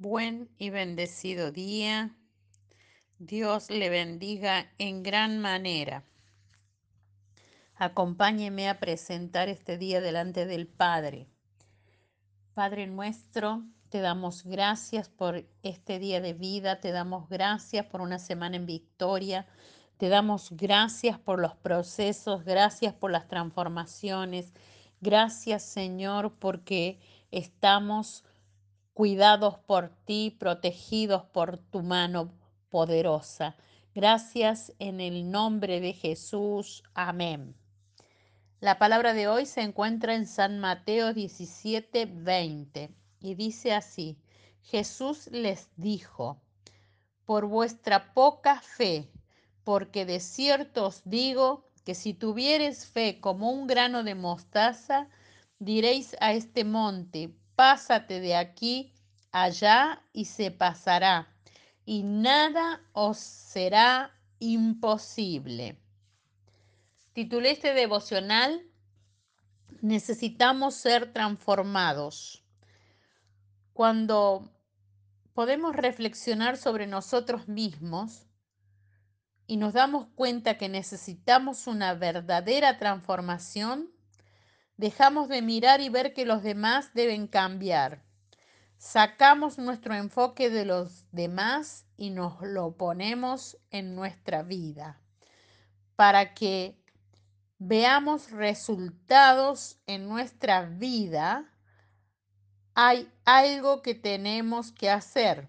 Buen y bendecido día. Dios le bendiga en gran manera. Acompáñeme a presentar este día delante del Padre. Padre nuestro, te damos gracias por este día de vida, te damos gracias por una semana en victoria, te damos gracias por los procesos, gracias por las transformaciones, gracias Señor porque estamos cuidados por ti, protegidos por tu mano poderosa. Gracias en el nombre de Jesús. Amén. La palabra de hoy se encuentra en San Mateo 17, 20 y dice así, Jesús les dijo, por vuestra poca fe, porque de cierto os digo que si tuvieres fe como un grano de mostaza, diréis a este monte, pásate de aquí allá y se pasará, y nada os será imposible. Titulé este devocional, necesitamos ser transformados. Cuando podemos reflexionar sobre nosotros mismos y nos damos cuenta que necesitamos una verdadera transformación, Dejamos de mirar y ver que los demás deben cambiar. Sacamos nuestro enfoque de los demás y nos lo ponemos en nuestra vida para que veamos resultados en nuestra vida. Hay algo que tenemos que hacer.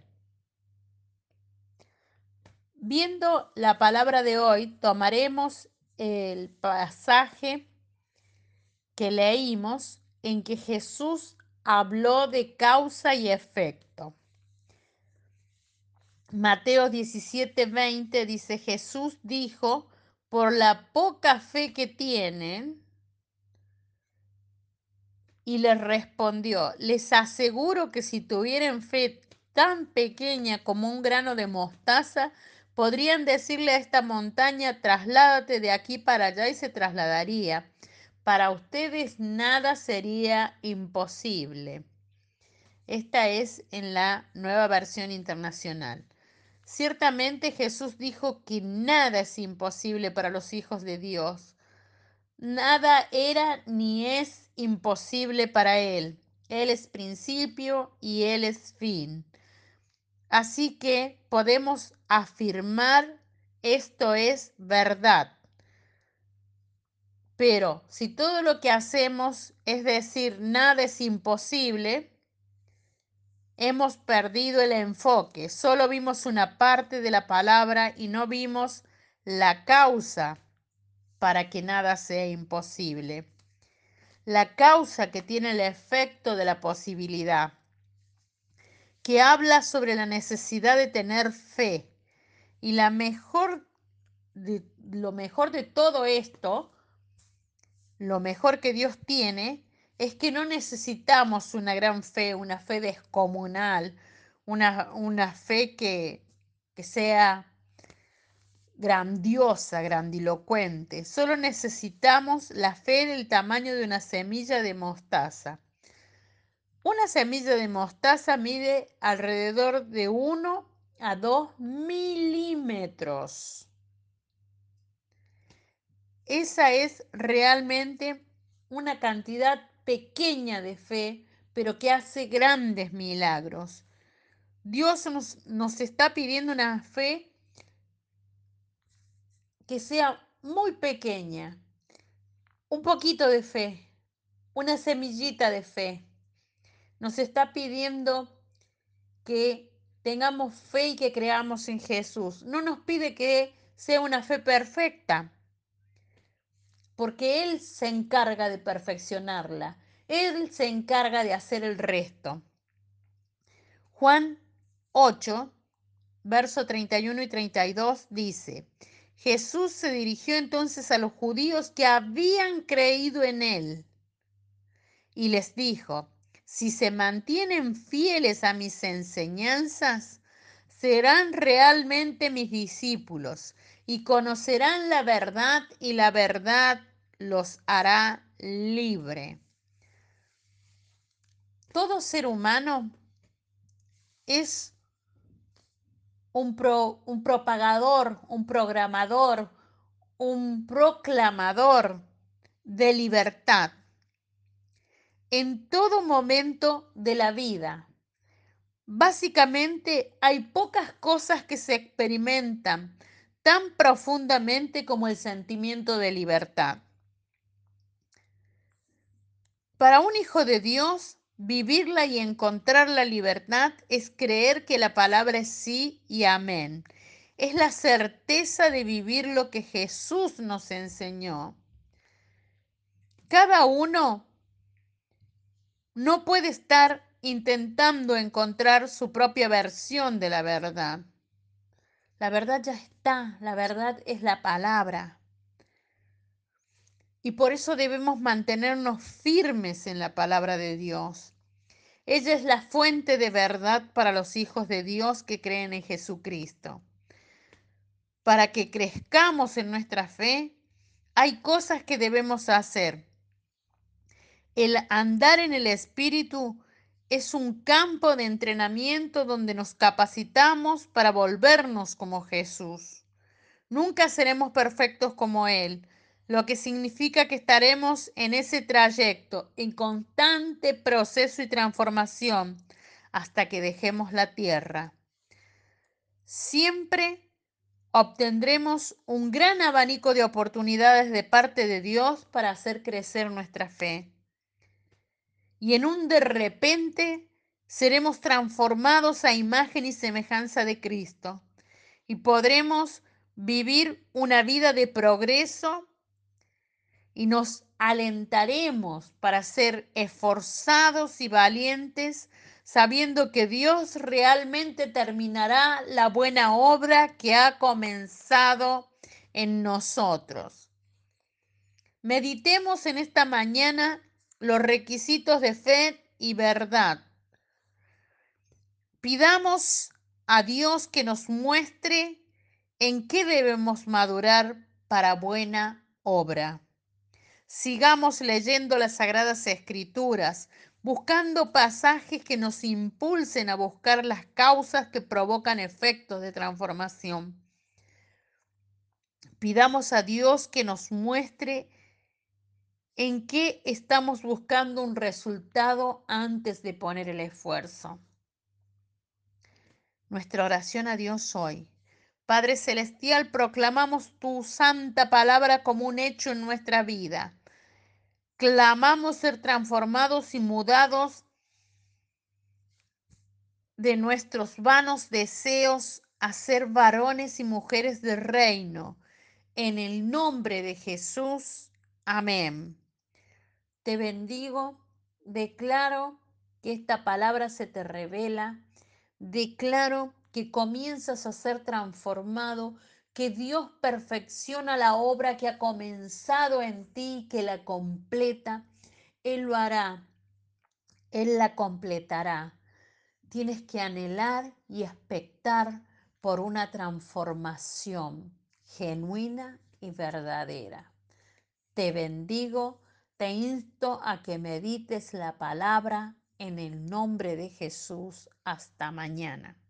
Viendo la palabra de hoy, tomaremos el pasaje que leímos en que Jesús habló de causa y efecto. Mateo 17, 20 dice, Jesús dijo, por la poca fe que tienen, y les respondió, les aseguro que si tuvieran fe tan pequeña como un grano de mostaza, podrían decirle a esta montaña, trasládate de aquí para allá y se trasladaría para ustedes nada sería imposible. Esta es en la nueva versión internacional. Ciertamente Jesús dijo que nada es imposible para los hijos de Dios. Nada era ni es imposible para Él. Él es principio y Él es fin. Así que podemos afirmar esto es verdad. Pero si todo lo que hacemos es decir, nada es imposible, hemos perdido el enfoque. Solo vimos una parte de la palabra y no vimos la causa para que nada sea imposible. La causa que tiene el efecto de la posibilidad, que habla sobre la necesidad de tener fe. Y la lo mejor de todo esto lo mejor que Dios tiene es que no necesitamos una gran fe, una fe descomunal, una, una fe que, que sea grandiosa, grandilocuente. Solo necesitamos la fe del tamaño de una semilla de mostaza. Una semilla de mostaza mide alrededor de 1 a 2 milímetros. Esa es realmente una cantidad pequeña de fe, pero que hace grandes milagros. Dios nos, nos está pidiendo una fe que sea muy pequeña, un poquito de fe, una semillita de fe. Nos está pidiendo que tengamos fe y que creamos en Jesús. No nos pide que sea una fe perfecta, porque Él se encarga de perfeccionarla, Él se encarga de hacer el resto. Juan 8, verso 31 y 32 dice, Jesús se dirigió entonces a los judíos que habían creído en Él y les dijo, si se mantienen fieles a mis enseñanzas, serán realmente mis discípulos y conocerán la verdad y la verdad los hará libre. Todo ser humano es un, un propagador, un programador, un proclamador de libertad en todo momento de la vida. Básicamente hay pocas cosas que se experimentan tan profundamente como el sentimiento de libertad. Para un hijo de Dios, vivirla y encontrar la libertad es creer que la palabra es sí y amén. Es la certeza de vivir lo que Jesús nos enseñó. Cada uno no puede estar intentando encontrar su propia versión de la verdad. La verdad ya está, la verdad es la palabra. Y por eso debemos mantenernos firmes en la palabra de Dios. Ella es la fuente de verdad para los hijos de Dios que creen en Jesucristo. Para que crezcamos en nuestra fe, hay cosas que debemos hacer. El andar en el Espíritu es un campo de entrenamiento donde nos capacitamos para volvernos como Jesús. Nunca seremos perfectos como Él, lo que significa que estaremos en ese trayecto, en constante proceso y transformación, hasta que dejemos la tierra. Siempre obtendremos un gran abanico de oportunidades de parte de Dios para hacer crecer nuestra fe y en un de repente seremos transformados a imagen y semejanza de Cristo y podremos vivir una vida de progreso y nos alentaremos para ser esforzados y valientes, sabiendo que Dios realmente terminará la buena obra que ha comenzado en nosotros. Meditemos en esta mañana los requisitos de fe y verdad. Pidamos a Dios que nos muestre en qué debemos madurar para buena obra. Sigamos leyendo las sagradas escrituras, buscando pasajes que nos impulsen a buscar las causas que provocan efectos de transformación. Pidamos a Dios que nos muestre en qué estamos buscando un resultado antes de poner el esfuerzo. Nuestra oración a Dios hoy. Padre Celestial, proclamamos tu santa palabra como un hecho en nuestra vida. Clamamos ser transformados y mudados de nuestros vanos deseos a ser varones y mujeres del reino. En el nombre de Jesús. Amén. Te bendigo, declaro que esta palabra se te revela, declaro que comienzas a ser transformado, que Dios perfecciona la obra que ha comenzado en ti, que la completa. Él lo hará, Él la completará. Tienes que anhelar y expectar por una transformación genuina y verdadera. Te bendigo te insto a que medites la palabra en el nombre de Jesús. Hasta mañana.